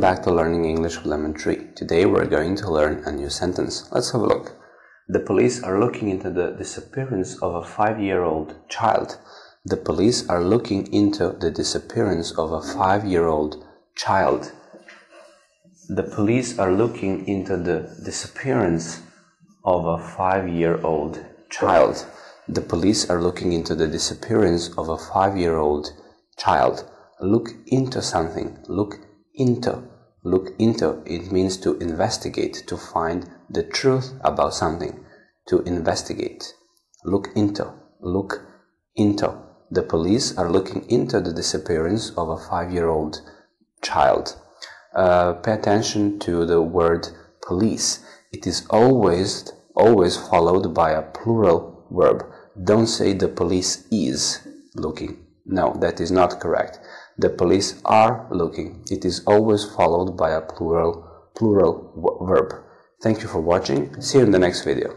back to Learning English with Lemon Tree. Today we're going to learn a new sentence. Let's have a look. The police are looking into the disappearance of a five year old child. The police are looking into the disappearance of a five year old child. The police are looking into the disappearance of a five year old child. The police are looking into the disappearance of a five year old child. Look into something. Look into. Look into. It means to investigate, to find the truth about something. To investigate. Look into. Look into. The police are looking into the disappearance of a five year old child. Uh, pay attention to the word police. It is always, always followed by a plural verb. Don't say the police is looking. No, that is not correct. The police are looking. It is always followed by a plural, plural verb. Thank you for watching. See you in the next video.